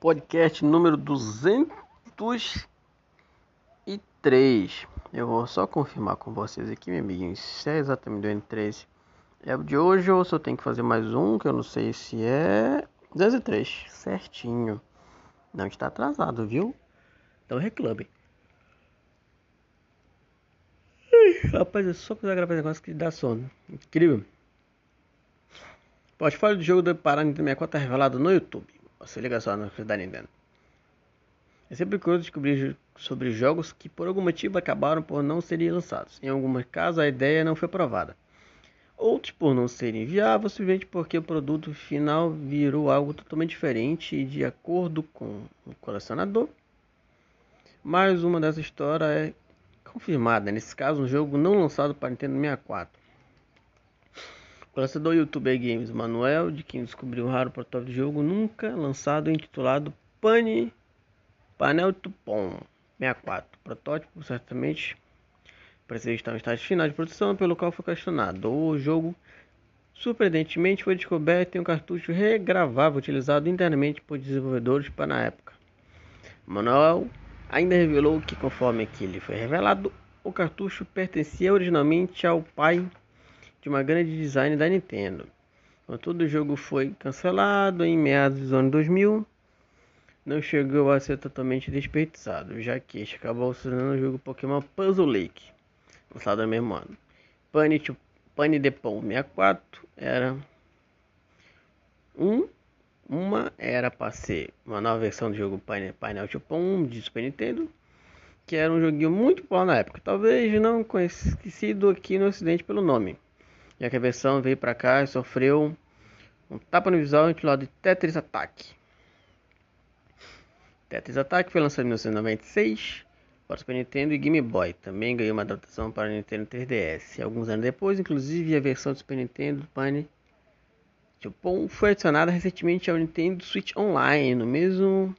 podcast número 203. Eu vou só confirmar com vocês aqui, meu amiguinho, se é exatamente o N3. É o de hoje ou se eu tenho que fazer mais um, que eu não sei se é 203. Certinho. Não está atrasado, viu? Então reclame. Rapaz, é só precisar gravar esse negócio que dá sono. Incrível. Portfólio do jogo do Nintendo 64 revelado no YouTube. Você liga só no da Nintendo. É sempre curioso descobrir sobre jogos que por algum motivo acabaram por não serem lançados. Em alguns casos a ideia não foi aprovada. Outros por não serem viáveis, simplesmente porque o produto final virou algo totalmente diferente de acordo com o colecionador. Mais uma dessa história é confirmada, nesse caso um jogo não lançado para Nintendo 64. Lançador YouTube Games Manuel, de quem descobriu um raro protótipo de jogo nunca lançado intitulado Pane Panel Tupon 64. Protótipo certamente parecia estar em estágio final de produção, pelo qual foi questionado. O jogo surpreendentemente foi descoberto em um cartucho regravável utilizado internamente por desenvolvedores para a época. Manuel ainda revelou que, conforme que ele foi revelado, o cartucho pertencia originalmente ao pai de uma grande design da Nintendo. Contudo, o jogo foi cancelado em meados dos anos 2000. Não chegou a ser totalmente desperdiçado, já que este acabou se tornando o jogo Pokémon Puzzle Lake, lançado no mesmo ano. Pane, de Pão 64 era um, uma era para ser uma nova versão do jogo Pane, Painel Chupon de Super Nintendo, que era um joguinho muito bom na época, talvez não conhecido aqui no ocidente pelo nome já que a versão veio para cá e sofreu um tapa no visual intitulado de Tetris Attack. Tetris Attack foi lançado em 1996 para Super Nintendo e Game Boy. Também ganhou uma adaptação para o Nintendo 3DS. Alguns anos depois, inclusive, a versão do Super Nintendo Pane Japão foi adicionada recentemente ao Nintendo Switch Online, no mesmo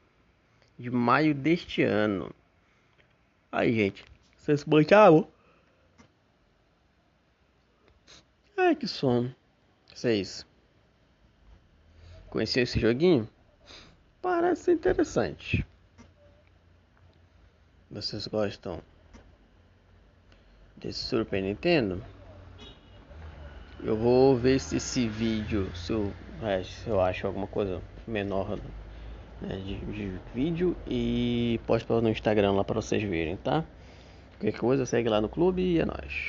de maio deste ano. Aí, gente, vocês bancaram? Ai, que sono. Vocês conheciam esse joguinho? Parece interessante. Vocês gostam desse Super Nintendo? Eu vou ver se esse vídeo, se eu, é, se eu acho alguma coisa menor né, de, de, vídeo e posto no Instagram lá para vocês verem, tá? Qualquer coisa segue lá no clube e é nóis.